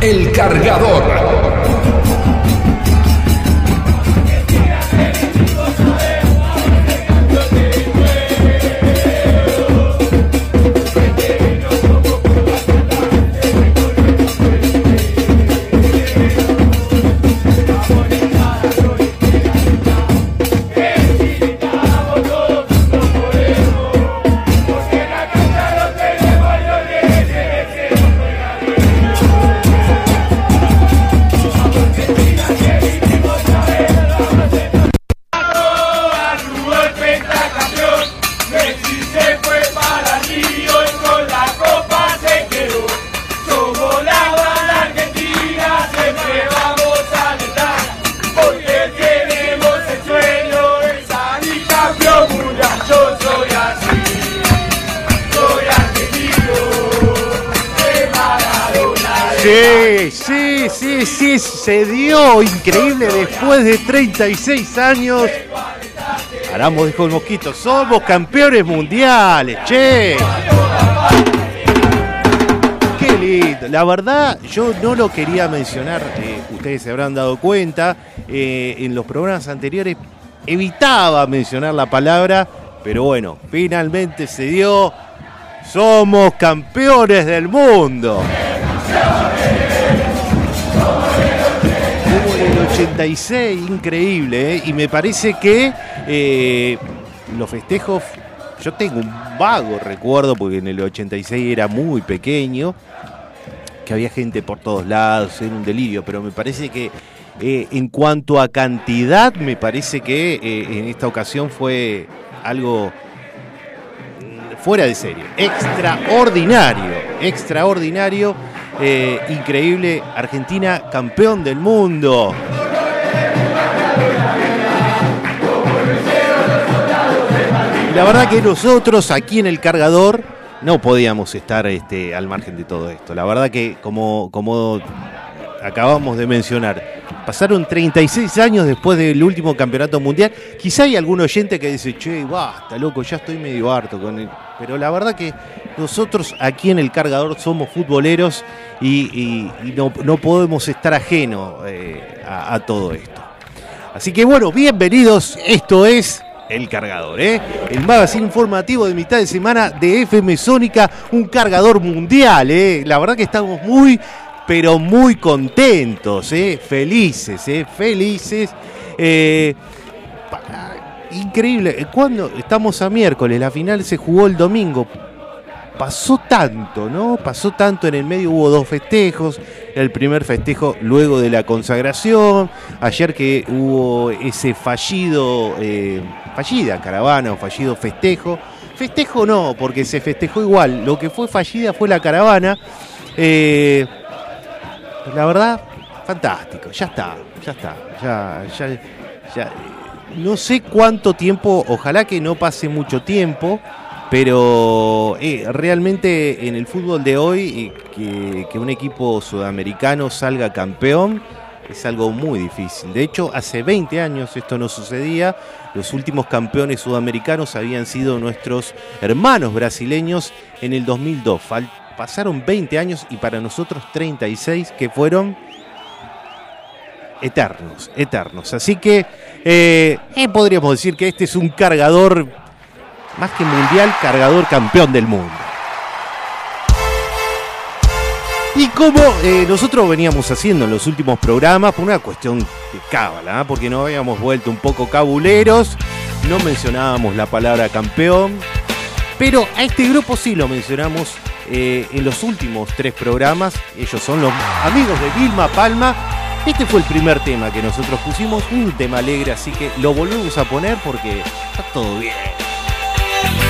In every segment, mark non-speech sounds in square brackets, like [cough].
El cargador. De 36 años. Aramos dijo el mosquito, somos campeones mundiales, che. Qué lindo. La verdad, yo no lo quería mencionar, eh, ustedes se habrán dado cuenta, eh, en los programas anteriores evitaba mencionar la palabra, pero bueno, finalmente se dio. Somos campeones del mundo. 86, increíble, ¿eh? y me parece que eh, los festejos, yo tengo un vago recuerdo, porque en el 86 era muy pequeño, que había gente por todos lados, era un delirio, pero me parece que eh, en cuanto a cantidad, me parece que en esta ocasión fue algo mm, fuera de serie, extraordinario, extraordinario. Increíble, Argentina campeón del mundo. La verdad que nosotros aquí en el cargador no podíamos estar este, al margen de todo esto. La verdad que como, como acabamos de mencionar, pasaron 36 años después del último campeonato mundial. Quizá hay algún oyente que dice, che, basta, loco, ya estoy medio harto con él. Pero la verdad que nosotros aquí en el cargador somos futboleros y, no, podemos estar ajenos eh, a todo esto. Así que bueno, bienvenidos. Esto es El Cargador, ¿eh? El magazine informativo de mitad de semana de FM Sónica, un cargador mundial, ¿eh? La verdad que estamos muy, pero muy contentos, ¿eh? Felices, ¿eh? Felices. Eh, increíble. Cuando estamos a miércoles, la final se jugó el domingo pasó tanto, ¿no? Pasó tanto, en el medio hubo dos festejos, el primer festejo luego de la consagración, ayer que hubo ese fallido, eh, fallida caravana o fallido festejo, festejo no, porque se festejó igual, lo que fue fallida fue la caravana, eh, la verdad, fantástico, ya está, ya está, ya, ya, ya, no sé cuánto tiempo, ojalá que no pase mucho tiempo, pero eh, realmente en el fútbol de hoy eh, que, que un equipo sudamericano salga campeón es algo muy difícil. De hecho, hace 20 años esto no sucedía. Los últimos campeones sudamericanos habían sido nuestros hermanos brasileños en el 2002. Fal- pasaron 20 años y para nosotros 36 que fueron eternos, eternos. Así que eh, podríamos decir que este es un cargador más que mundial, cargador campeón del mundo. Y como eh, nosotros veníamos haciendo en los últimos programas, por una cuestión de cábala, ¿ah? porque no habíamos vuelto un poco cabuleros, no mencionábamos la palabra campeón, pero a este grupo sí lo mencionamos eh, en los últimos tres programas. Ellos son los amigos de Vilma Palma. Este fue el primer tema que nosotros pusimos, un tema alegre, así que lo volvemos a poner porque está todo bien. Está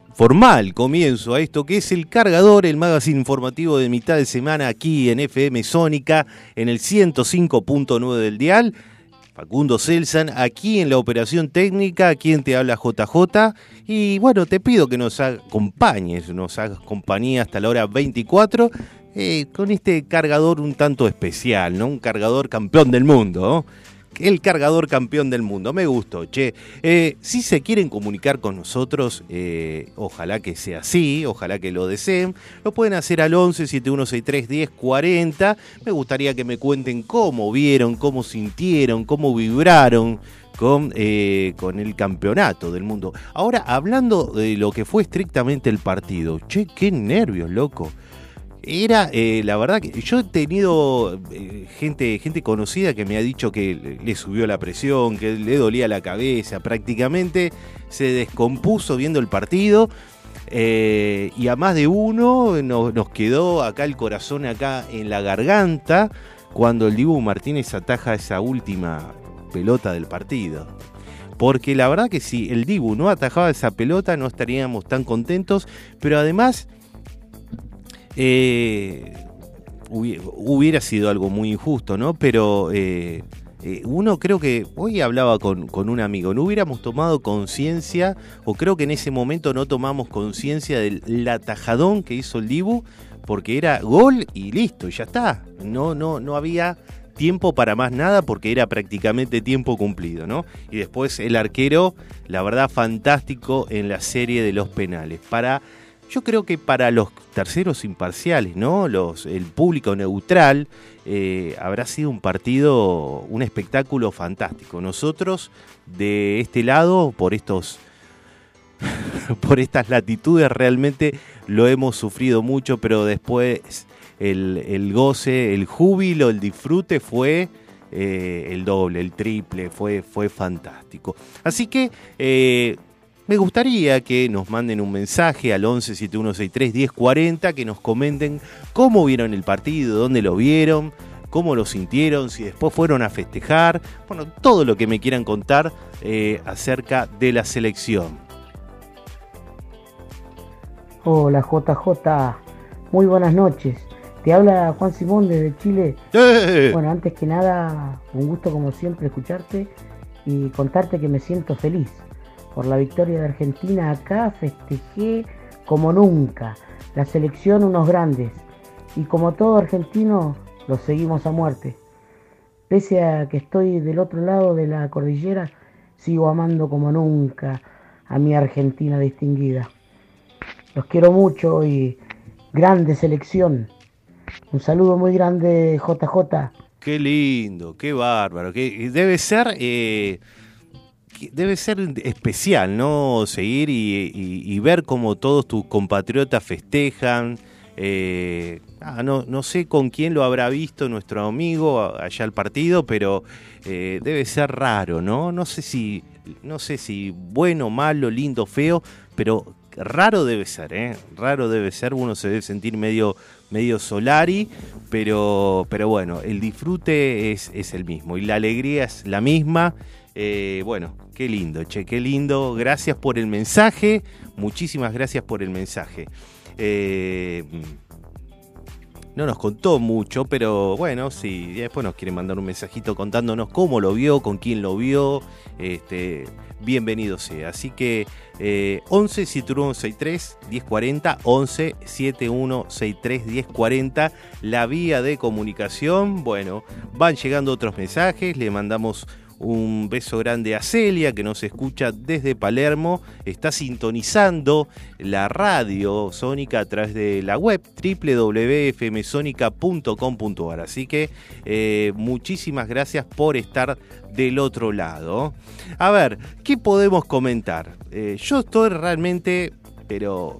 formal comienzo a esto que es el cargador, el magazine informativo de mitad de semana aquí en FM Sónica, en el 105.9 del dial. Facundo Celsan, aquí en la operación técnica, quien te habla JJ. Y bueno, te pido que nos acompañes, nos hagas compañía hasta la hora 24 eh, con este cargador un tanto especial, ¿no? Un cargador campeón del mundo. El cargador campeón del mundo. Me gustó, che. Eh, si se quieren comunicar con nosotros, eh, ojalá que sea así, ojalá que lo deseen. Lo pueden hacer al 11 7163 1040. Me gustaría que me cuenten cómo vieron, cómo sintieron, cómo vibraron. Con, eh, con el campeonato del mundo. Ahora, hablando de lo que fue estrictamente el partido, che, qué nervios, loco. Era, eh, la verdad que yo he tenido eh, gente, gente conocida que me ha dicho que le subió la presión, que le dolía la cabeza, prácticamente se descompuso viendo el partido. Eh, y a más de uno nos, nos, quedó acá el corazón acá en la garganta cuando el Dibu Martínez ataja esa última pelota del partido. Porque la verdad que si el Dibu no atajaba esa pelota no estaríamos tan contentos, pero además eh, hubiera sido algo muy injusto, ¿no? Pero eh, eh, uno creo que, hoy hablaba con, con un amigo, no hubiéramos tomado conciencia, o creo que en ese momento no tomamos conciencia del atajadón que hizo el Dibu, porque era gol y listo, y ya está. No, no, no había tiempo para más nada porque era prácticamente tiempo cumplido, ¿no? Y después el arquero, la verdad, fantástico en la serie de los penales. Para yo creo que para los terceros imparciales, ¿no? El público neutral, eh, habrá sido un partido, un espectáculo fantástico. Nosotros, de este lado, por estos. [laughs] por estas latitudes realmente lo hemos sufrido mucho, pero después el, goce, el júbilo, el disfrute fue eh, el doble, el triple, fue, fue fantástico. Así que eh, me gustaría que nos manden un mensaje al 11 7163 1040, que nos comenten cómo vieron el partido, dónde lo vieron, cómo lo sintieron, si después fueron a festejar, bueno, todo lo que me quieran contar eh, acerca de la selección. Hola JJ, muy buenas noches. Te habla Juan Simón desde Chile. ¡Eh! Bueno, antes que nada, un gusto como siempre escucharte y contarte que me siento feliz por la victoria de Argentina acá, festejé como nunca. La selección unos grandes. Y como todo argentino, los seguimos a muerte. Pese a que estoy del otro lado de la cordillera, sigo amando como nunca a mi Argentina distinguida. Los quiero mucho y grande selección. Un saludo muy grande, JJ. Qué lindo, qué bárbaro. Debe ser eh, debe ser especial, ¿no? Seguir y, ver cómo todos tus compatriotas festejan. Eh, ah, no, no sé con quién lo habrá visto nuestro amigo allá al partido, pero eh, debe ser raro, ¿no? No sé si, no sé si bueno, malo, lindo, feo, pero raro debe ser, ¿eh? Raro debe ser, uno se debe sentir medio, medio solari, pero, pero bueno, el disfrute es, el mismo y la alegría es la misma. Eh, bueno, qué lindo, che, qué lindo. Gracias por el mensaje. Muchísimas gracias por el mensaje. Eh, no nos contó mucho, pero bueno, si después nos quiere mandar un mensajito contándonos cómo lo vio, con quién lo vio, este, bienvenido sea. Así que eh, 11 7163 1040, 11 7163 1040, la vía de comunicación. Bueno, van llegando otros mensajes, le mandamos un beso grande a Celia que nos escucha desde Palermo. Está sintonizando la radio sónica a través de la web www.fmsonica.com.ar. Así que eh, muchísimas gracias por estar del otro lado. A ver, ¿qué podemos comentar? Eh, yo estoy realmente, pero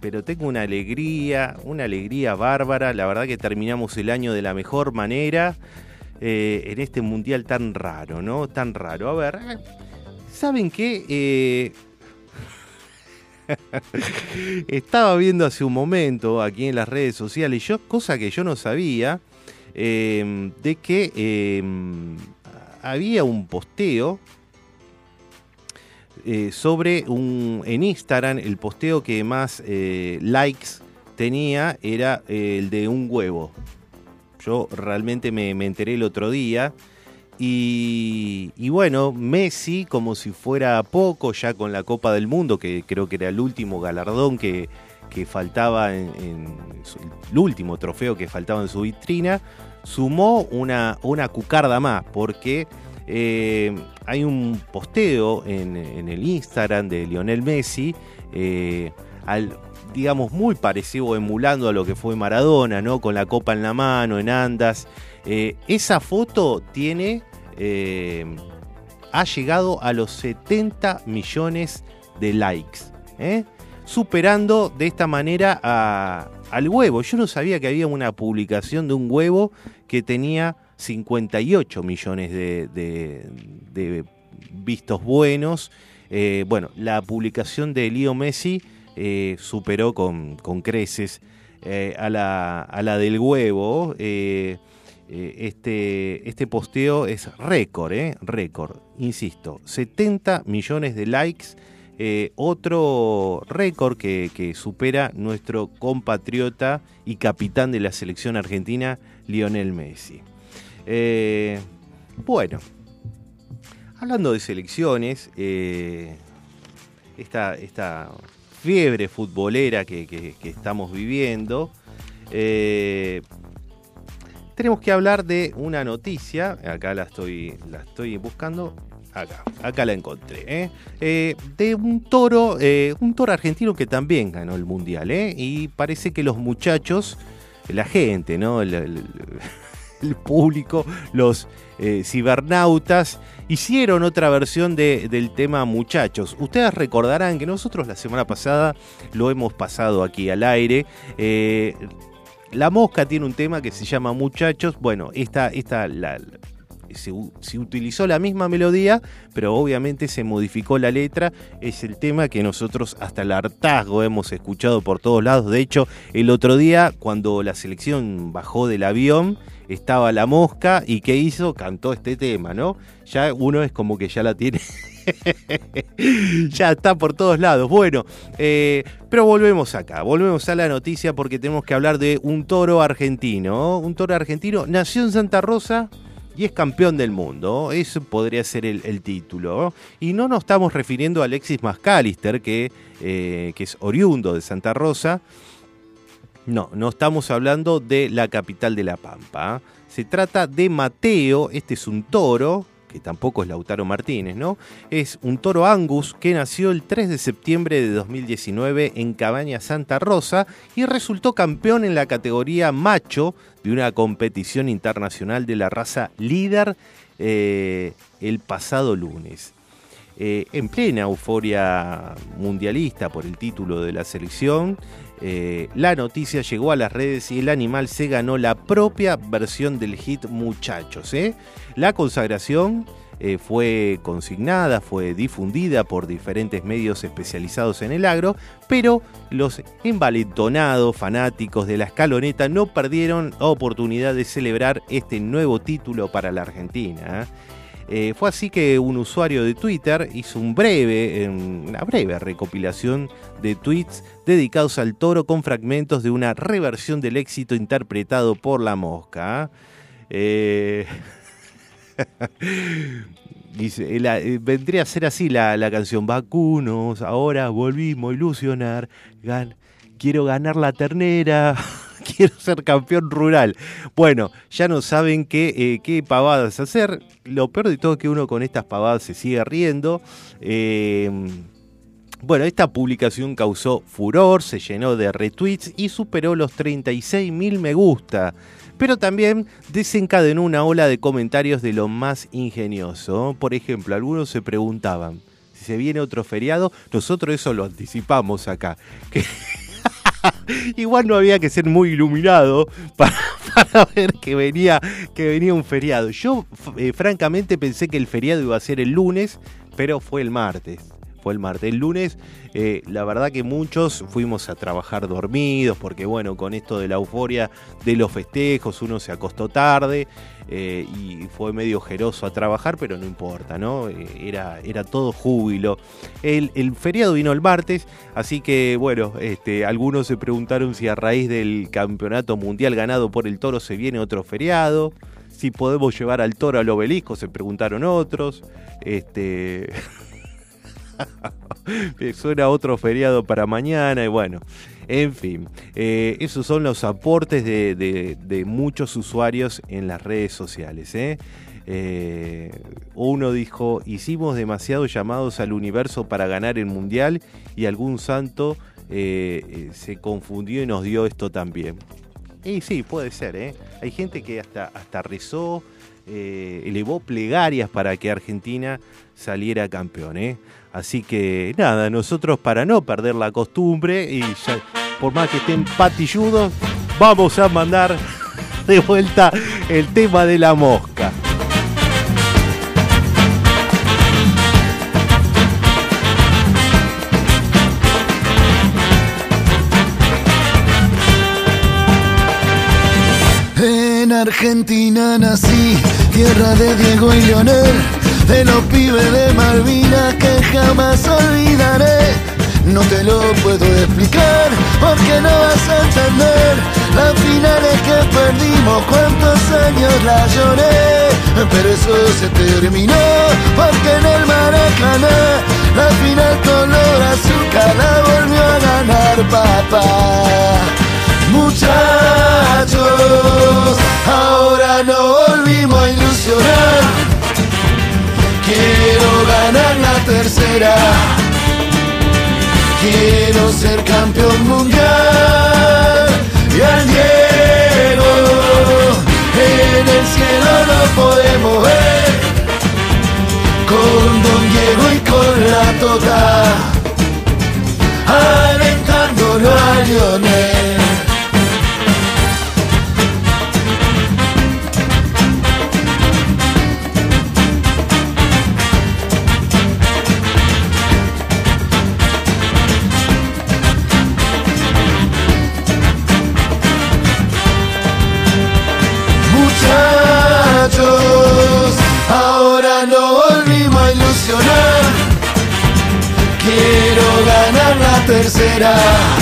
pero tengo una alegría, una alegría bárbara. La verdad que terminamos el año de la mejor manera eh, en este mundial tan raro, ¿no? Tan raro. A ver, ¿saben qué? Eh, [laughs] estaba viendo hace un momento aquí en las redes sociales, yo, cosa que yo no sabía, eh, de que había un posteo eh, sobre un. En Instagram, el posteo que más likes tenía era el de un huevo. Yo realmente me, enteré el otro día. Y, bueno, Messi, como si fuera poco, ya con la Copa del Mundo, que creo que era el último galardón que, faltaba en, el último trofeo que faltaba en su vitrina, sumó una, una cucarda más, porque eh, hay un posteo en, el Instagram de Lionel Messi, eh, digamos muy parecido, emulando a lo que fue Maradona, ¿no? Con la copa en la mano, en andas. Eh, esa foto tiene, ha llegado a los 70 millones de likes, superando de esta manera al huevo. Yo no sabía que había una publicación de un huevo que tenía 58 millones de, vistos buenos. Eh, bueno, la publicación de Leo Messi eh, superó con, creces eh, a, la, a, la, del huevo. este, este posteo es récord, récord, insisto, 70 millones de likes. otro récord que, supera nuestro compatriota y capitán de la selección argentina, Lionel Messi. Eh, bueno, hablando de selecciones, eh, esta, fiebre futbolera que, estamos viviendo, eh, tenemos que hablar de una noticia, acá la estoy, la estoy buscando, acá, acá la encontré, de un toro, un toro argentino que también ganó el mundial, y parece que los muchachos, la gente, ¿no? el público, los eh, cibernautas, hicieron otra versión del tema Muchachos. Ustedes recordarán que nosotros la semana pasada lo hemos pasado aquí al aire. Eh, la Mosca tiene un tema que se llama Muchachos. Bueno, esta, esta la, se, utilizó la misma melodía, pero obviamente se modificó la letra. Es el tema que nosotros hasta el hartazgo hemos escuchado por todos lados. De hecho, el otro día, cuando la selección bajó del avión, estaba la mosca y ¿qué hizo? Cantó este tema, ¿no? Ya uno es como que ya la tiene. [laughs] ya está por todos lados. Bueno, eh, pero volvemos acá, volvemos a la noticia porque tenemos que hablar de un toro argentino. Un toro argentino nació en Santa Rosa, y es campeón del mundo. Eso podría ser el, título. Y no nos estamos refiriendo a Alexis Mascalister, que, eh, que es oriundo de Santa Rosa. No, no estamos hablando de la capital de La Pampa. Se trata de Mateo, este es un toro que tampoco es Lautaro Martínez, ¿no? Es un toro Angus que nació el 3 de septiembre de 2019 en Cabaña Santa Rosa y resultó campeón en la categoría macho de una competición internacional de la raza líder eh, el pasado lunes. Eh, en plena euforia mundialista por el título de la selección, eh, la noticia llegó a las redes y el animal se ganó la propia versión del hit Muchachos. La consagración fue consignada, fue difundida por diferentes medios especializados en el agro, pero los envalentonados fanáticos de la escaloneta no perdieron oportunidad de celebrar este nuevo título para la Argentina. Eh, fue así que un usuario de Twitter hizo un breve, una breve recopilación de tweets dedicados al toro con fragmentos de una reversión del éxito interpretado por la mosca. Eh, [laughs] dice, eh, vendría a ser así la, canción Vacunos, ahora volvimos a ilusionar, quiero ganar la ternera. [laughs] [laughs] quiero ser campeón rural. Bueno, ya no saben qué, eh, qué pavadas hacer. Lo peor de todo es que uno con estas pavadas se sigue riendo. Em, bueno, esta publicación causó furor, se llenó de retweets y superó los 36 mil me gusta. Pero también desencadenó una ola de comentarios de lo más ingenioso. Por ejemplo, algunos se preguntaban, si se viene otro feriado, nosotros eso lo anticipamos acá. [laughs] [laughs] Igual no había que ser muy iluminado para, [laughs] para ver que venía, que venía un feriado. Yo, eh, francamente, pensé que el feriado iba a ser el lunes, pero fue el martes fue el martes. El lunes, eh, la verdad que muchos fuimos a trabajar dormidos, porque bueno, con esto de la euforia de los festejos, uno se acostó tarde eh, y fue medio ojeroso a trabajar, pero no importa, ¿no? Eh, era, era todo júbilo. El, feriado vino el martes, así que bueno, este, algunos se preguntaron si a raíz del campeonato mundial ganado por el toro se viene otro feriado si podemos llevar al toro al obelisco, se preguntaron otros. Este, [laughs] [laughs] Suena otro feriado para mañana y bueno. En fin, eh, esos son los aportes de, muchos usuarios en las redes sociales. ¿eh? Eh, uno dijo, hicimos demasiados llamados al universo para ganar el mundial y algún santo se confundió y nos dio esto también. Y sí, puede ser, Hay gente que hasta, hasta rezó, elevó plegarias para que Argentina saliera campeón, ¿eh? Así que nada, nosotros para no perder la costumbre y por más que estén patilludos, vamos a mandar de vuelta el tema de la mosca. En Argentina nací, tierra de Diego y Leonel de los pibes de Malvinas que jamás olvidaré. No te lo puedo explicar porque no vas a entender las finales que perdimos, cuántos años la lloré. Pero eso se terminó porque en el Maracaná la final color azúcar la volvió a ganar papá. Muchachos, ahora no volvimos a ilusionar Quiero ganar la tercera. Quiero ser campeón mundial. Y al Diego en el cielo lo podemos ver. Con Don Diego y con la Tota. Alentándolo a Lionel. Tercera.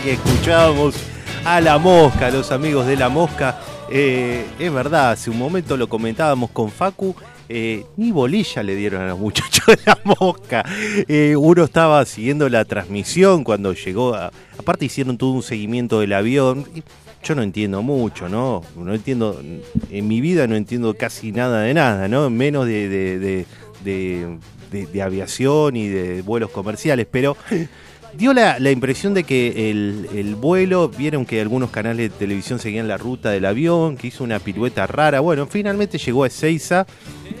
Que escuchábamos a la mosca, los amigos de la mosca. Eh, es verdad, hace un momento lo comentábamos con Facu. Eh, ni bolilla le dieron a los muchachos de la mosca. Eh, uno estaba siguiendo la transmisión cuando llegó. aparte, hicieron todo un seguimiento del avión. Yo no entiendo mucho, ¿no? No entiendo. En mi vida no entiendo casi nada de nada, ¿no? Menos de, de, de aviación y de vuelos comerciales. Pero dio la, impresión de que el, vuelo, vieron que algunos canales de televisión seguían la ruta del avión, que hizo una pirueta rara. Bueno, finalmente llegó a Ezeiza,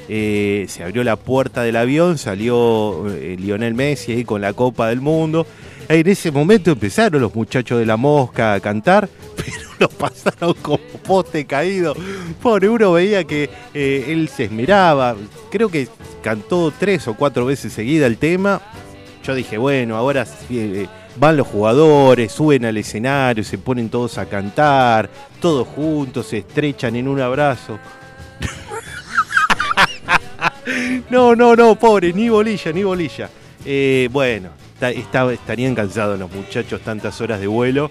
eh, se abrió la puerta del avión, salió eh, Lionel Messi ahí con la Copa del Mundo. En ese momento empezaron los muchachos de la mosca a cantar, [laughs] pero lo pasaron como poste caído. Pobre, uno veía que eh, él se esmeraba. Creo que cantó tres o cuatro veces seguida el tema yo dije, bueno, ahora eh, van los jugadores, suben al escenario, se ponen todos a cantar, todos juntos, se estrechan en un abrazo. [laughs] no, no, no, pobre, ni bolilla, ni bolilla. Eh, bueno, estarían cansados los muchachos tantas horas de vuelo.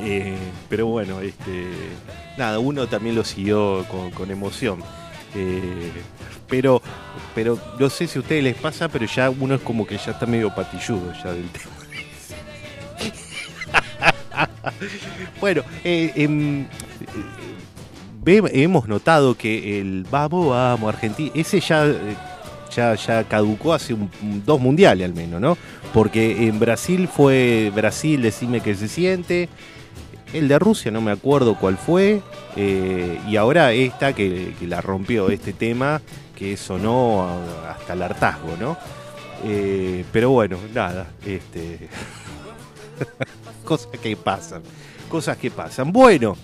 Eh, pero bueno, este, nada, uno también lo siguió con, emoción. Pero pero no sé si a ustedes les pasa, pero ya uno es como que ya está medio patilludo ya del tema. [laughs] bueno, eh, em, hemos notado que el vamos, vamos, Argentina, ese ya, ya, ya caducó hace dos mundiales al menos, ¿no? Porque en Brasil fue Brasil, decime que se siente. El de Rusia no me acuerdo cuál fue. Eh, y ahora esta que la rompió este tema que sonó hasta el hartazgo, ¿no? Eh, pero bueno, nada, este... [laughs] cosas que pasan, cosas que pasan. Bueno,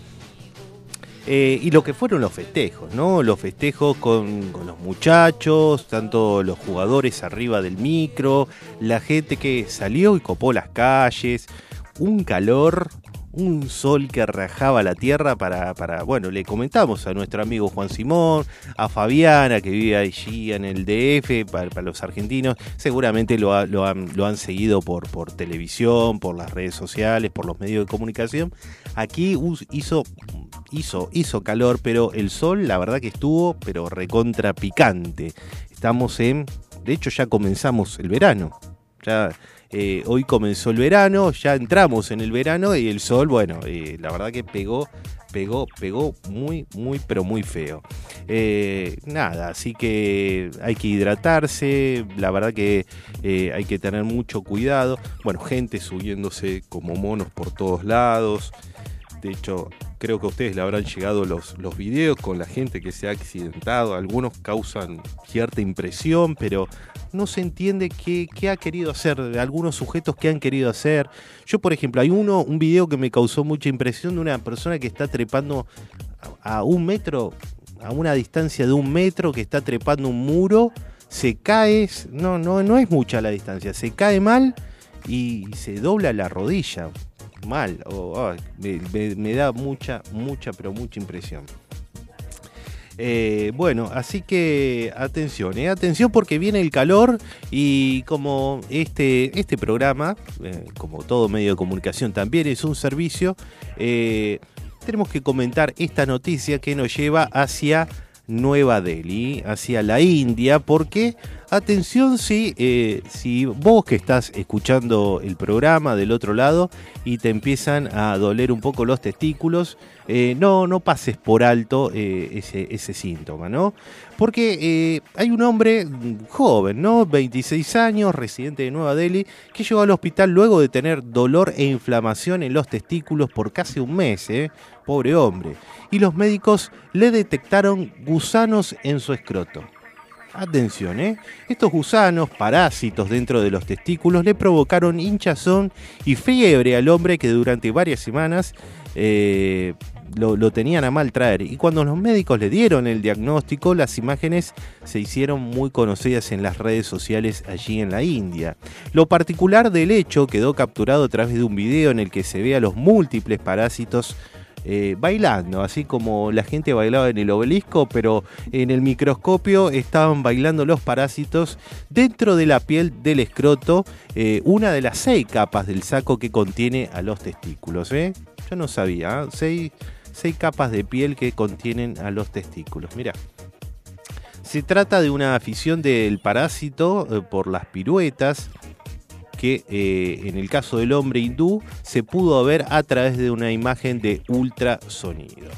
eh, y lo que fueron los festejos, ¿no? Los festejos con, con, los muchachos, tanto los jugadores arriba del micro, la gente que salió y copó las calles, un calor un sol que rajaba la tierra para, para, bueno, le comentamos a nuestro amigo Juan Simón, a Fabiana que vive allí en el DF, para, los argentinos, seguramente lo, lo, han, seguido por, por televisión, por las redes sociales, por los medios de comunicación. Aquí hizo, hizo, hizo calor, pero el sol la verdad que estuvo, pero recontra picante. Estamos en, de hecho ya comenzamos el verano. Ya eh, hoy comenzó el verano, ya entramos en el verano y el sol, bueno, eh, la verdad que pegó, pegó, pegó muy, muy, pero muy feo. Eh, nada, así que hay que hidratarse, la verdad que hay que tener mucho cuidado. Bueno, gente subiéndose como monos por todos lados. De hecho, creo que a ustedes le habrán llegado los, los videos con la gente que se ha accidentado. Algunos causan cierta impresión, pero no se entiende qué, ha querido hacer, algunos sujetos que han querido hacer. Yo, por ejemplo, hay uno, un video que me causó mucha impresión de una persona que está trepando a, un metro, a una distancia de un metro, que está trepando un muro, se cae, no, no, no es mucha la distancia, se cae mal y se dobla la rodilla mal. o me, da mucha, mucha, pero mucha impresión. Eh, bueno, así que atención, eh, atención porque viene el calor y como este, este programa, eh, como todo medio de comunicación también es un servicio, tenemos que comentar esta noticia que nos lleva hacia Nueva Delhi, hacia la India, porque Atención si, eh, si vos que estás escuchando el programa del otro lado y te empiezan a doler un poco los testículos, eh, no, no pases por alto eh, ese, ese, síntoma, ¿no? Porque hay un hombre joven, ¿no? 26 años, residente de Nueva Delhi, que llegó al hospital luego de tener dolor e inflamación en los testículos por casi un mes, ¿eh? Pobre hombre. Y los médicos le detectaron gusanos en su escroto. Atención, ¿eh? Estos gusanos, parásitos dentro de los testículos, le provocaron hinchazón y fiebre al hombre que durante varias semanas eh, lo, tenían a mal traer. Y cuando los médicos le dieron el diagnóstico, las imágenes se hicieron muy conocidas en las redes sociales allí en la India. Lo particular del hecho quedó capturado a través de un video en el que se ve a los múltiples parásitos eh, bailando, así como la gente bailaba en el obelisco, pero en el microscopio estaban bailando los parásitos dentro de la piel del escroto, eh, una de las seis capas del saco que contiene a los testículos. ¿eh? Yo no sabía, seis, seis capas de piel que contienen a los testículos. Mira. Se trata de una afición del parásito por las piruetas, que eh, en el caso del hombre hindú se pudo ver a través de una imagen de ultrasonido.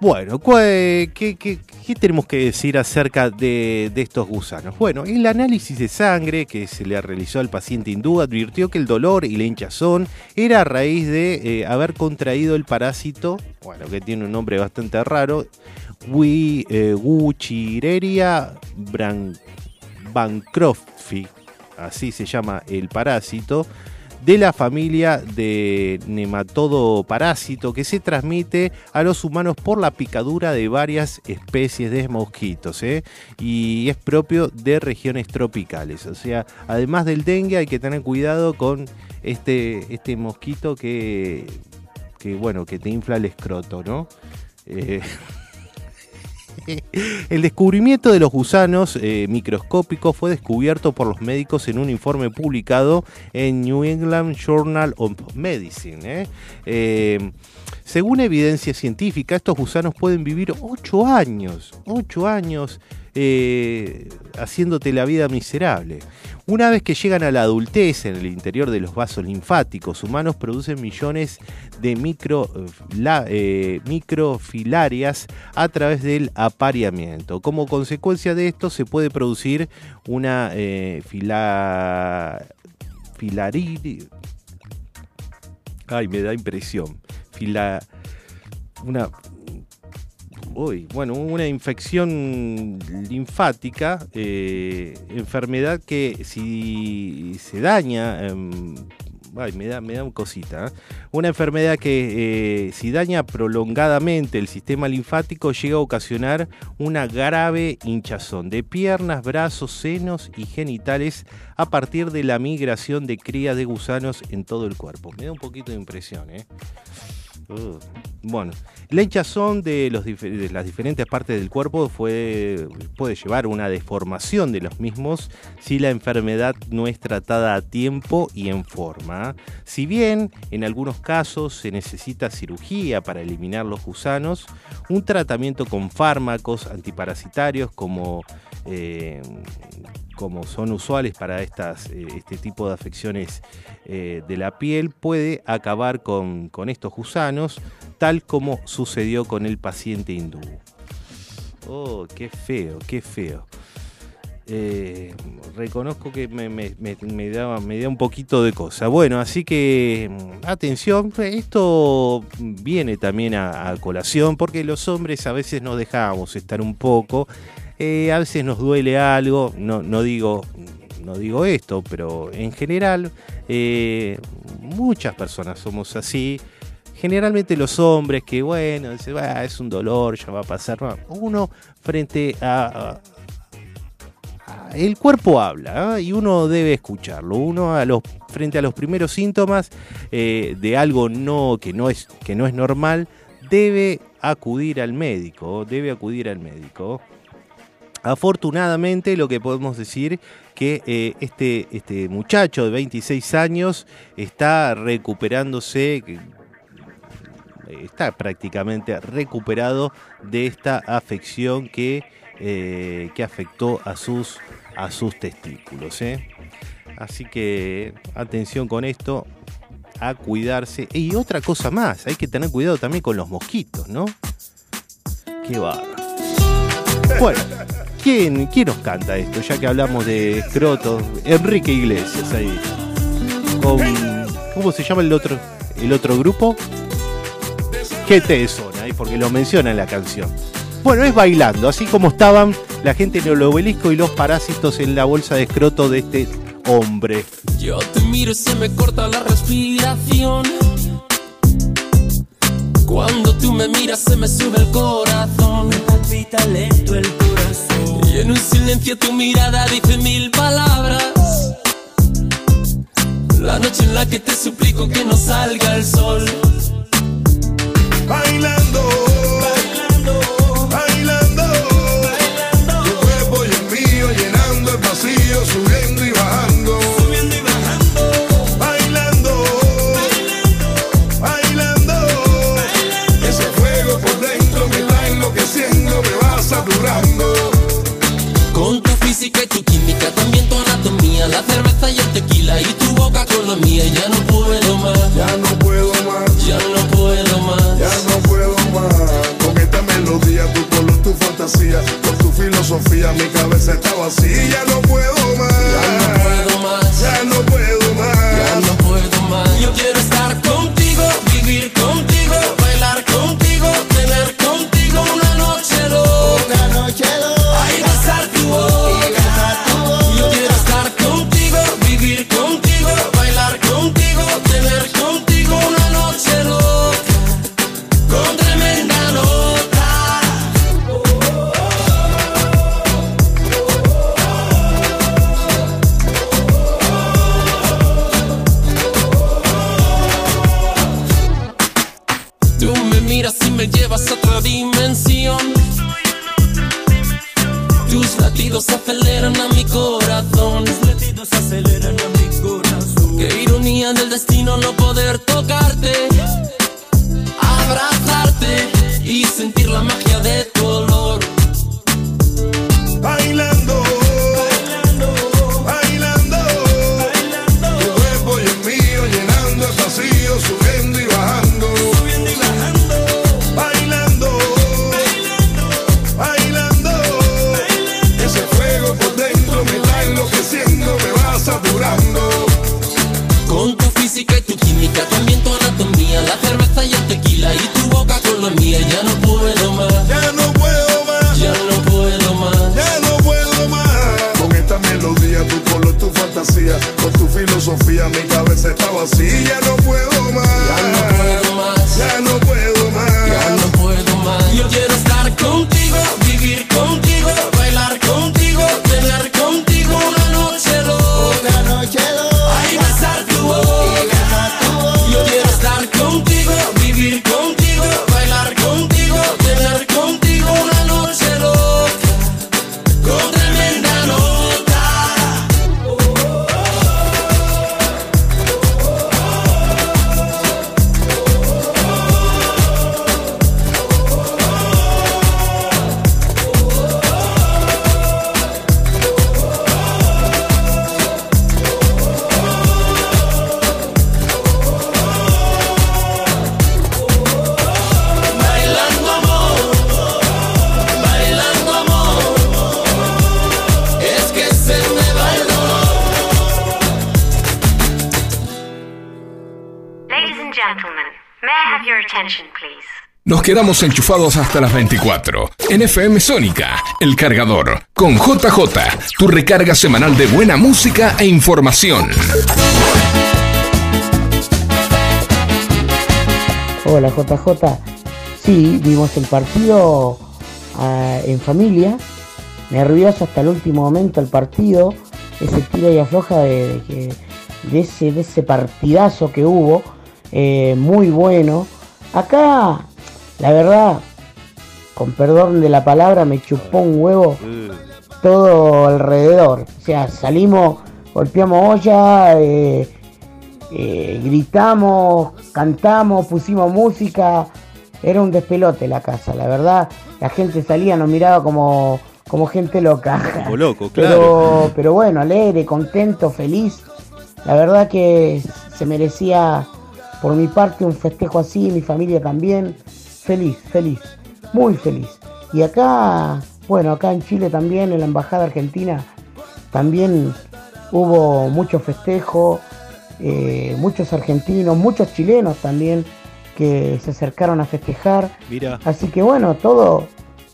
Bueno, ¿qué, tenemos que decir acerca de, estos gusanos? Bueno, el análisis de sangre que se le realizó al paciente hindú advirtió que el dolor y la hinchazón era a raíz de eh, haber contraído el parásito, bueno, que tiene un nombre bastante raro, Wuchireria bancrofi, así se llama el parásito, de la familia de nematodo parásito que se transmite a los humanos por la picadura de varias especies de mosquitos ¿eh? y es propio de regiones tropicales. O sea, además del dengue hay que tener cuidado con este, este mosquito que, que, bueno, que te infla el escroto, ¿no? Eh, [laughs] [laughs] El descubrimiento de los gusanos eh, microscópicos fue descubierto por los médicos en un informe publicado en New England Journal of Medicine. ¿eh? Eh, según evidencia científica, estos gusanos pueden vivir 8 años, 8 años haciéndote la vida miserable. Una vez que llegan a la adultez en el interior de los vasos linfáticos humanos, producen millones de eh, microfilarias a través del apareamiento. Como consecuencia de esto se puede producir una eh, fila, Ay, me da impresión. Fila, una bueno, una infección linfática, eh, enfermedad que si se daña, em, me da, me da un cosita, ¿eh? una enfermedad que eh, si daña prolongadamente el sistema linfático llega a ocasionar una grave hinchazón de piernas, brazos, senos y genitales a partir de la migración de crías de gusanos en todo el cuerpo. Me da un poquito de impresión, ¿eh? Bueno, la hinchazón de, las diferentes partes del cuerpo puede llevar una deformación de los mismos si la enfermedad no es tratada a tiempo y en forma. Si bien en algunos casos se necesita cirugía para eliminar los gusanos, un tratamiento con fármacos antiparasitarios como eh, como son usuales para eh, este tipo de afecciones eh, de la piel, puede acabar con, estos gusanos, tal como sucedió con el paciente hindú. Oh, qué feo, qué feo. Eh, reconozco que me, me, me, da, un poquito de cosa. Bueno, así que mm, atención, esto viene también a, a, colación porque los hombres a veces nos dejamos estar un poco eh, a veces nos duele algo, no, digo, no digo esto, pero en general eh, muchas personas somos así. Generalmente los hombres que, bueno, es un dolor, ya va a pasar. Uno frente a, el cuerpo habla ¿ah? y uno debe escucharlo. Uno a los, frente a los primeros síntomas eh, de algo no, que, no es, que no es normal, debe acudir al médico, debe acudir al médico. Afortunadamente lo que podemos decir que eh, este, este muchacho de 26 años está recuperándose, está prácticamente recuperado de esta afección que, eh, que afectó a sus, a sus testículos. ¿eh? Así que atención con esto, a cuidarse. Y otra cosa más, hay que tener cuidado también con los mosquitos, ¿no? Qué barro. Bueno. ¿Quién, ¿Quién nos canta esto? Ya que hablamos de escroto. Enrique Iglesias ahí. ¿Cómo se llama el otro, el otro grupo? GT Zona, ahí porque lo menciona en la canción. Bueno, es bailando, así como estaban la gente en el obelisco y los parásitos en la bolsa de escroto de este hombre. Yo te miro y se me corta la respiración. Cuando tú me miras se me sube el corazón. Palpita lento el corazón. Y en un silencio tu mirada dice mil palabras. La noche en la que te suplico que no salga el sol. Bailando. que tu química, también tu anatomía, la cerveza y el tequila y tu boca con la mía. Ya no puedo más, ya no puedo más, ya no puedo más, ya no puedo más. Con esta melodía, tu color, tu fantasía, con tu filosofía, mi cabeza está vacía. Ya no puedo más. Cool. Nos quedamos enchufados hasta las 24. En FM Sónica, El Cargador, con JJ, tu recarga semanal de buena música e información. Hola JJ. Sí, vimos el partido ah, en familia. Nervioso hasta el último momento el partido. Ese tira y afloja de, de de ese, ese partidazo que hubo. eh, muy bueno. Acá, la verdad, con perdón de la palabra, me chupó un huevo todo alrededor. O sea, salimos, golpeamos olla, eh, eh, gritamos, cantamos, pusimos música. Era un despelote la casa, la verdad. La gente salía, nos miraba como, como gente loca. Como [laughs] loco, Pero, claro. pero bueno, alegre, contento, feliz. La verdad que se merecía por mi parte un festejo así, mi familia también. Feliz, feliz, muy feliz. Y acá, bueno, acá en Chile también, en la Embajada Argentina, también hubo mucho festejo, eh, muchos argentinos, muchos chilenos también que se acercaron a festejar. Mira. Así que bueno, todo,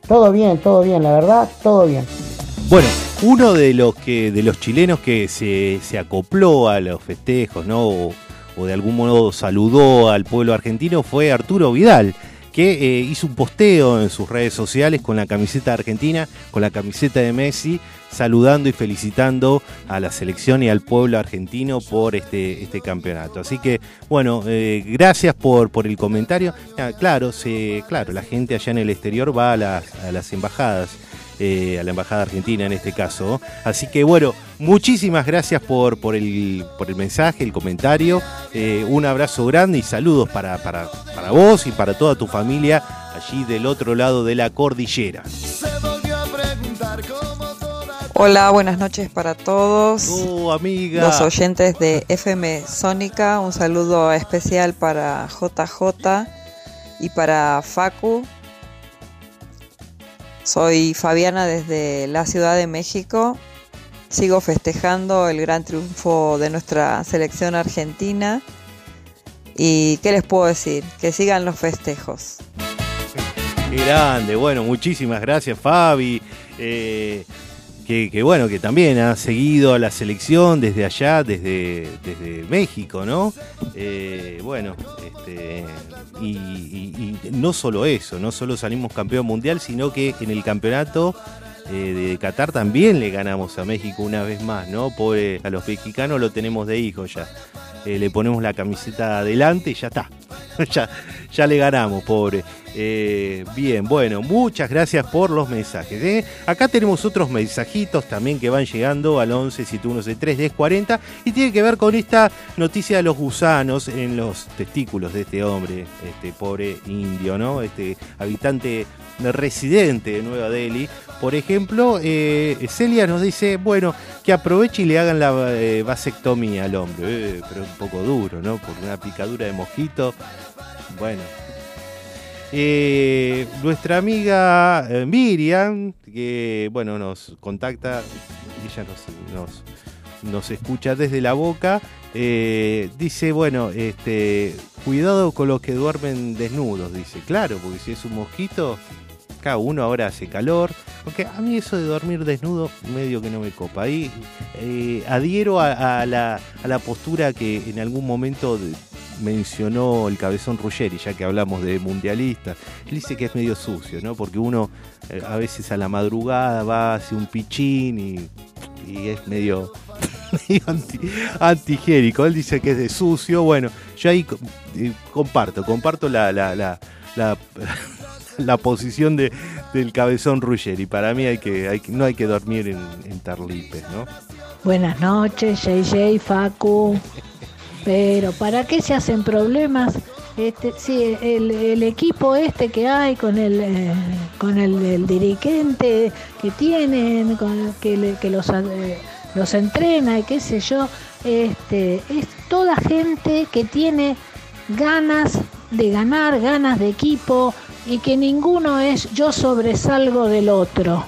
todo bien, todo bien, la verdad, todo bien. Bueno, uno de los que de los chilenos que se, se acopló a los festejos, ¿no? O, o de algún modo saludó al pueblo argentino fue Arturo Vidal, que eh, hizo un posteo en sus redes sociales con la camiseta argentina, con la camiseta de Messi, saludando y felicitando a la selección y al pueblo argentino por este, este campeonato. Así que, bueno, eh, gracias por, por el comentario. Ah, claro, se, claro, la gente allá en el exterior va a las, a las embajadas eh, a la Embajada Argentina en este caso. Así que bueno, muchísimas gracias por, por, el, por el mensaje, el comentario. Eh, un abrazo grande y saludos para, para, para vos y para toda tu familia allí del otro lado de la cordillera. Hola, buenas noches para todos. Oh, amiga. Los oyentes de FM Sónica, un saludo especial para JJ y para Facu. Soy Fabiana desde la Ciudad de México. Sigo festejando el gran triunfo de nuestra selección argentina. ¿Y qué les puedo decir? Que sigan los festejos. Grande, bueno, muchísimas gracias Fabi. Eh, que, bueno, que también ha seguido a la selección desde allá, desde, desde México, ¿no? Eh, bueno, este, y no solo eso, no solo salimos campeón mundial, sino que en el campeonato eh, de Qatar también le ganamos a México una vez más, ¿no? Pobre, a los mexicanos lo tenemos de hijo ya. Eh, le ponemos la camiseta adelante y ya está. [laughs] ya, ya le ganamos, pobre. Eh, bien, bueno, muchas gracias por los mensajes. ¿eh? Acá tenemos otros mensajitos también que van llegando al 11 7113 1040 y tiene que ver con esta noticia de los gusanos en los testículos de este hombre, este pobre indio, ¿no? Este habitante residente de Nueva Delhi. Por ejemplo, eh, Celia nos dice, bueno, que aproveche y le hagan la eh, vasectomía al hombre, Eh, pero un poco duro, ¿no? Por una picadura de mosquito. Bueno. Eh, nuestra amiga eh, Miriam, que bueno, nos contacta, ella nos, nos, nos escucha desde la boca, eh, dice, bueno, este, cuidado con los que duermen desnudos, dice, claro, porque si es un mosquito, cada uno ahora hace calor, aunque a mí eso de dormir desnudo medio que no me copa, ahí eh, adhiero a, la, a la postura que en algún momento mencionó el cabezón Ruggeri, ya que hablamos de mundialistas, él dice que es medio sucio, ¿no? Porque uno eh, a veces a la madrugada va, hace un pichín y, es medio, [laughs] medio anti- antigénico. Él dice que es de sucio. Bueno, yo ahí eh, comparto, comparto la, la, la, [laughs] la, posición de, del cabezón Ruggeri. Para mí hay que, hay que- no hay que dormir en, en tarlipes, ¿no? Buenas noches, JJ, Facu. Pero ¿para qué se hacen problemas? Este, el, equipo este que hay con el eh, con el, dirigente que tienen, que los, eh, los entrena y qué sé yo, este, es toda gente que tiene ganas de ganar, ganas de equipo y que ninguno es yo sobresalgo del otro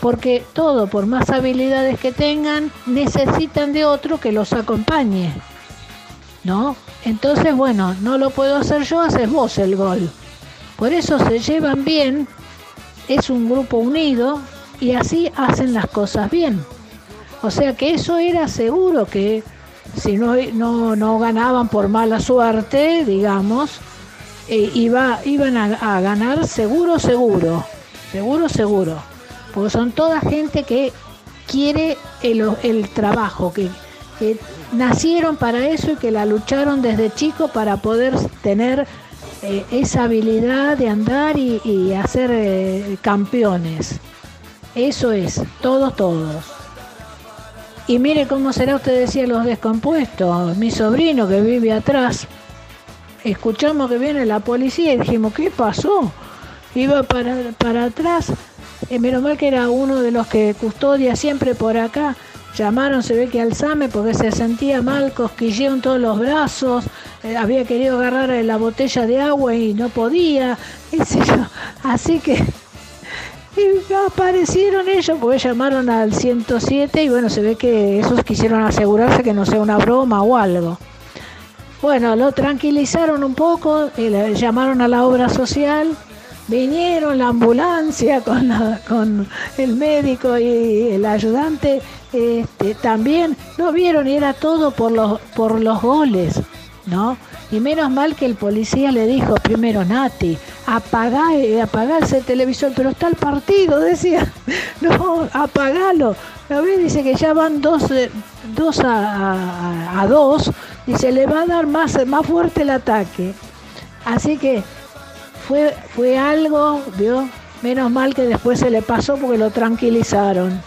porque todo, por más habilidades que tengan, necesitan de otro que los acompañe. ¿No? Entonces, bueno, no lo puedo hacer yo, haces vos el gol. Por eso se llevan bien, es un grupo unido y así hacen las cosas bien. O sea que eso era seguro que si no, no, no ganaban por mala suerte, digamos, eh, iba, iban a, a ganar seguro, seguro, seguro, seguro. Porque son toda gente que quiere el, el trabajo, que, que nacieron para eso y que la lucharon desde chico para poder tener eh, esa habilidad de andar y, hacer eh, campeones. Eso es, todos, todos. Y mire cómo será, usted decía, los descompuestos. Mi sobrino que vive atrás, escuchamos que viene la policía y dijimos, ¿qué pasó? Iba para, para atrás, eh, menos mal que era uno de los que custodia siempre por acá. Llamaron, se ve que al SAME porque se sentía mal, cosquilleo en todos los brazos, eh, había querido agarrar eh, la botella de agua y no podía. [laughs] Así que [laughs] aparecieron ellos porque llamaron al 107 y bueno, se ve que esos quisieron asegurarse que no sea una broma o algo. Bueno, lo tranquilizaron un poco, eh, llamaron a la obra social, vinieron la ambulancia con, la- con el médico y el ayudante, este, también lo vieron y era todo por los, por los goles, ¿no? Y menos mal que el policía le dijo primero, Nati, apagá, eh, apagá ese televisor, pero está el partido, [laughs] decía, no, apagalo. A ver, dice que ya van dos, eh, dos a dos, y se le va a dar más, más fuerte el ataque. Así que fue, fue algo, ¿vio? Menos mal que después se le pasó porque lo tranquilizaron.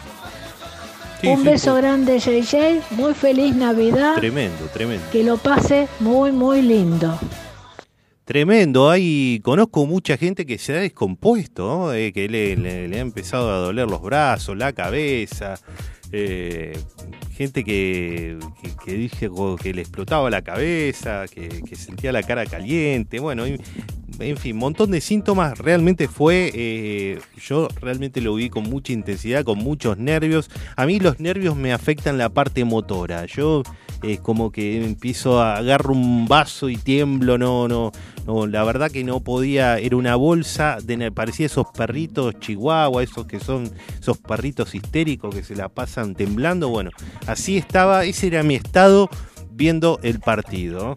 Sí, Un sí, beso fue grande, JJ. Muy feliz Navidad. Tremendo, tremendo. Que lo pase muy, muy lindo. Tremendo, hay, conozco mucha gente que se ha descompuesto, ¿no? Eh, que le, le- le ha empezado a doler los brazos, la cabeza, eh, gente que, que, que dije que le explotaba la cabeza, que, que sentía la cara caliente, bueno, y- en fin, montón de síntomas, realmente fue, eh, yo realmente lo vi con mucha intensidad, con muchos nervios, a mí los nervios me afectan la parte motora, yo es como que empiezo a agarro un vaso y tiemblo, no, no, no, la verdad que no podía, era una bolsa, de, parecía esos perritos chihuahua, esos que son esos perritos histéricos que se la pasan temblando, bueno, así estaba, ese era mi estado viendo el partido.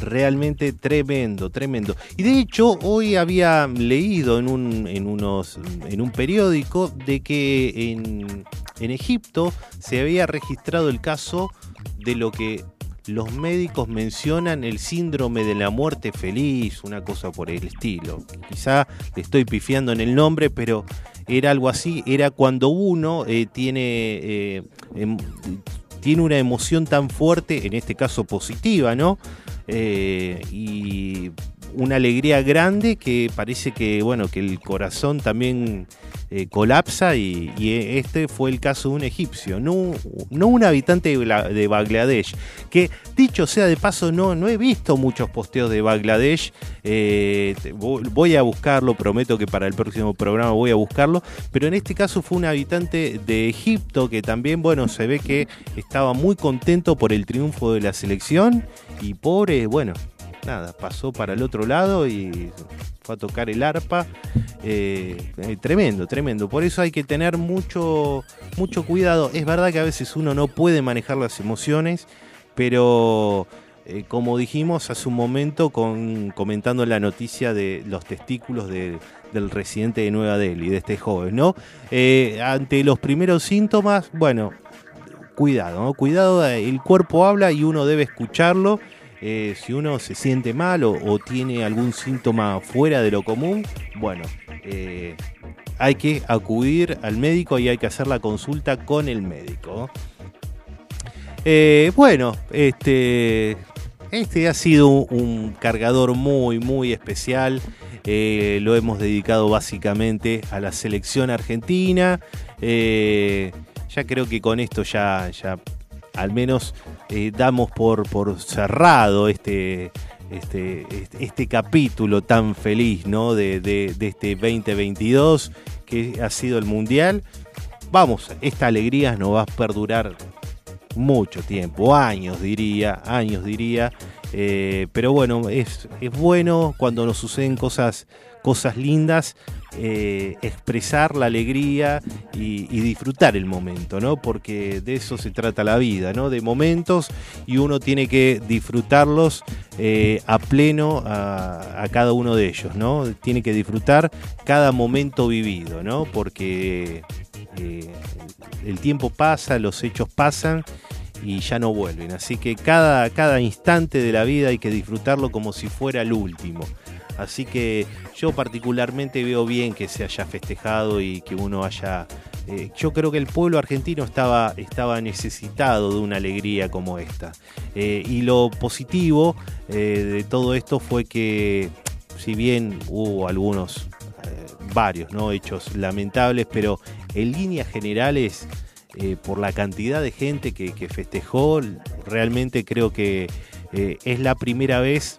Realmente tremendo, tremendo. Y de hecho, hoy había leído en un, en unos, en un periódico de que en, en Egipto se había registrado el caso de lo que los médicos mencionan el síndrome de la muerte feliz, una cosa por el estilo. Quizá le estoy pifiando en el nombre, pero era algo así, era cuando uno eh, tiene, eh, em- tiene una emoción tan fuerte, en este caso positiva, ¿no? Eh, y una alegría grande que parece que, bueno, que el corazón también eh, colapsa y, este fue el caso de un egipcio, no, no un habitante de, Bangladesh, que dicho sea de paso, no, no he visto muchos posteos de Bangladesh, eh, voy a buscarlo, prometo que para el próximo programa voy a buscarlo, pero en este caso fue un habitante de Egipto que también, bueno, se ve que estaba muy contento por el triunfo de la selección y pobre, bueno, nada, pasó para el otro lado y fue a tocar el arpa. Eh, eh, tremendo, tremendo. Por eso hay que tener mucho, mucho cuidado. Es verdad que a veces uno no puede manejar las emociones, pero eh, como dijimos hace un momento con, comentando la noticia de los testículos de- del residente de Nueva Delhi, de este joven, ¿no? Ante los primeros síntomas, bueno, cuidado, cuidado, el cuerpo habla y uno debe escucharlo. Eh, si uno se siente mal o, tiene algún síntoma fuera de lo común, bueno, eh, hay que acudir al médico y hay que hacer la consulta con el médico. Eh, bueno, este, este ha sido un, cargador muy, muy especial. Lo hemos dedicado básicamente a la selección argentina. Ya creo que con esto ya, ya al menos eh, damos por, por cerrado este, este, este, este capítulo tan feliz ¿no? de, de- este 2022 que ha sido el Mundial. Vamos, esta alegría nos va a perdurar mucho tiempo, años diría, años diría. Eh, pero bueno, es, es bueno cuando nos suceden cosas, cosas lindas, eh, expresar la alegría y, disfrutar el momento, ¿no? Porque de eso se trata la vida, ¿no? De momentos y uno tiene que disfrutarlos eh, a pleno a, a cada uno de ellos, ¿no? Tiene que disfrutar cada momento vivido, ¿no? Porque eh, el tiempo pasa, los hechos pasan y ya no vuelven. Así que cada, cada instante de la vida hay que disfrutarlo como si fuera el último. Así que yo particularmente veo bien que se haya festejado y que uno haya... eh, yo creo que el pueblo argentino estaba, estaba necesitado de una alegría como esta. Eh, y lo positivo eh, de todo esto fue que, si bien hubo algunos, varios ¿no? hechos lamentables, pero en líneas generales por la cantidad de gente que, festejó, realmente creo que es la primera vez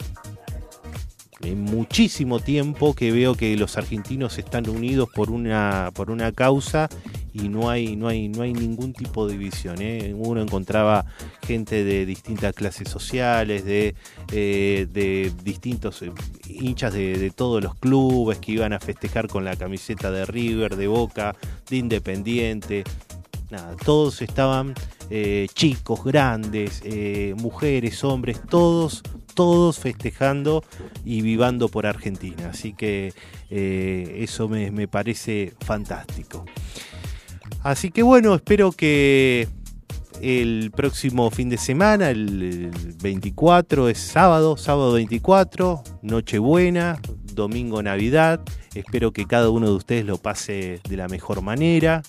en muchísimo tiempo que veo que los argentinos están unidos por una, por una causa y no hay, no hay, no hay ningún tipo de división. ¿eh? Uno encontraba gente de distintas clases sociales, de, eh, de distintos eh, hinchas de todos los clubes que iban a festejar con la camiseta de River, de Boca, de Independiente nada, todos estaban eh, chicos, grandes, eh, mujeres, hombres, todos, todos festejando y vivando por Argentina. Así que eh, eso me, me parece fantástico. Así que bueno, espero que el próximo fin de semana, el, el 24, es sábado, sábado 24, Nochebuena, domingo Navidad. Espero que cada uno de ustedes lo pase de la mejor manera.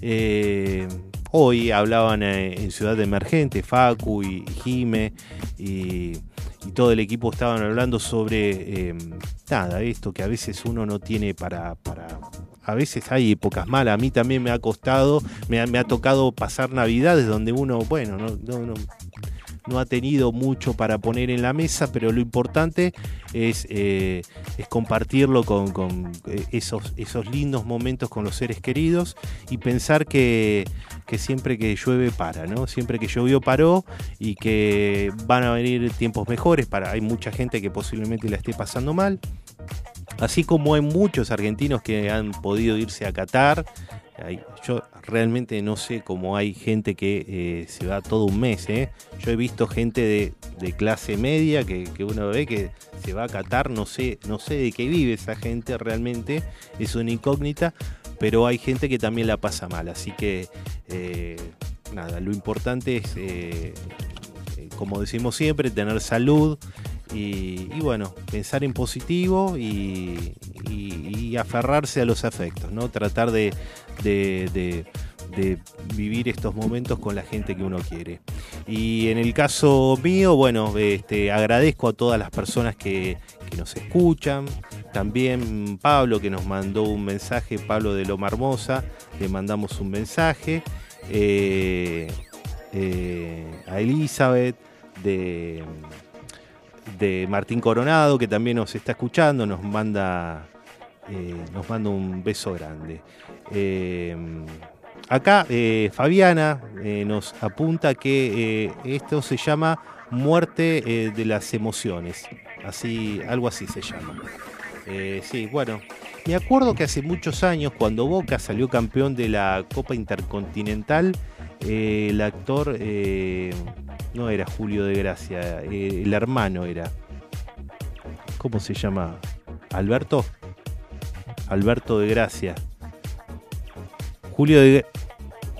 Eh, hoy hablaban eh, en Ciudad Emergente, Facu y Jime y, todo el equipo estaban hablando sobre eh, nada, esto que a veces uno no tiene para, para a veces hay épocas malas. A mí también me ha costado, me ha, me ha tocado pasar navidades donde uno, bueno, no, no, no, no ha tenido mucho para poner en la mesa, pero lo importante es, eh, es compartirlo con, con, eh, esos, esos lindos momentos con los seres queridos y pensar que, que siempre que llueve para, ¿no? Siempre que llovió paró y que van a venir tiempos mejores. Para, hay mucha gente que posiblemente la esté pasando mal. Así como hay muchos argentinos que han podido irse a Qatar. Yo realmente no sé cómo hay gente que eh, se va todo un mes. ¿eh? Yo he visto gente de, clase media que, uno ve que se va a Qatar. No sé, no sé de qué vive esa gente realmente. Es una incógnita. Pero hay gente que también la pasa mal. Así que eh, nada, lo importante es como decimos siempre, tener salud y, bueno, pensar en positivo y, aferrarse a los afectos, ¿no? Tratar de, vivir estos momentos con la gente que uno quiere. Y en el caso mío, bueno, este, agradezco a todas las personas que, que nos escuchan. También Pablo que nos mandó un mensaje, Pablo de Loma Hermosa, le mandamos un mensaje. Eh, eh, a Elizabeth de, de Martín Coronado, que también nos está escuchando, nos manda, eh, nos manda un beso grande. Eh, acá eh, Fabiana nos apunta que esto se llama muerte de las emociones, así, algo así se llama. Sí, bueno, me acuerdo que hace muchos años, cuando Boca salió campeón de la Copa Intercontinental, eh, el actor eh, no era Julio de Gracia, eh, el hermano era. ¿Cómo se llama? ¿Alberto? Alberto de Gracia. Julio de,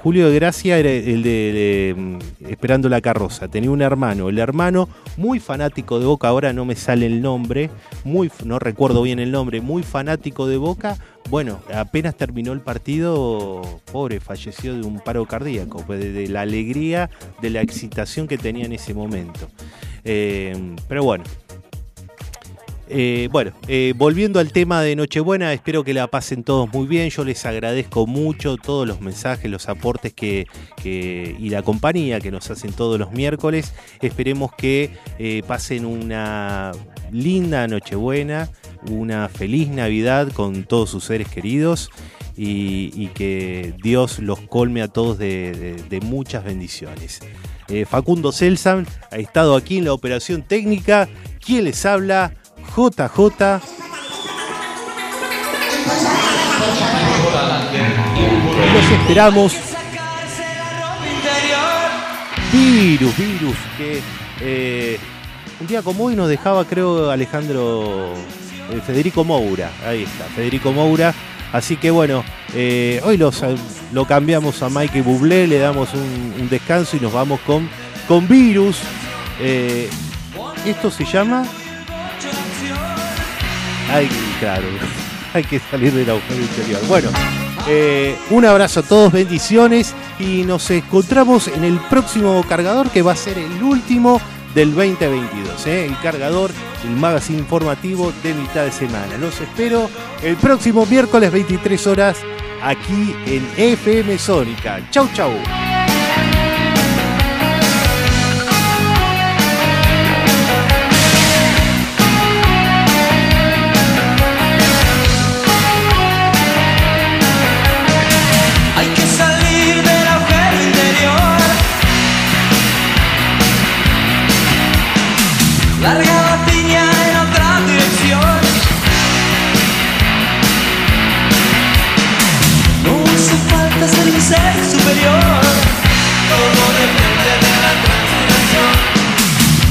Julio de Gracia era el de, mm, Esperando la carroza. Tenía un hermano. El hermano, muy fanático de Boca, ahora no me sale el nombre, muy, no recuerdo bien el nombre, muy fanático de Boca. Bueno, apenas terminó el partido, pobre, falleció de un paro cardíaco, pues, de, de la alegría, de la excitación que tenía en ese momento. Eh, pero bueno, eh, bueno, eh, volviendo al tema de Nochebuena, espero que la pasen todos muy bien. Yo les agradezco mucho todos los mensajes, los aportes que, y la compañía que nos hacen todos los miércoles. Esperemos que eh, pasen una linda Nochebuena, una feliz Navidad con todos sus seres queridos y, que Dios los colme a todos de, muchas bendiciones. Facundo Selsan ha estado aquí en la operación técnica. ¿Quién les habla? JJ. Los esperamos. Virus, virus, que eh, un día como hoy nos dejaba, creo, Alejandro eh, Federico Moura. Ahí está, Federico Moura. Así que bueno, eh, hoy los- lo cambiamos a Mike Bublé, le damos un, un descanso y nos vamos con, con Virus. Esto se llama. Ay, claro, [laughs] hay que salir del agujero interior. Bueno, eh, un abrazo a todos, bendiciones y nos encontramos en el próximo cargador que va a ser el último del 2022. ¿eh? El cargador, el magazine informativo de mitad de semana. Los espero el próximo miércoles 23 horas aquí en FM Sónica. Chau, chau.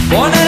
Pone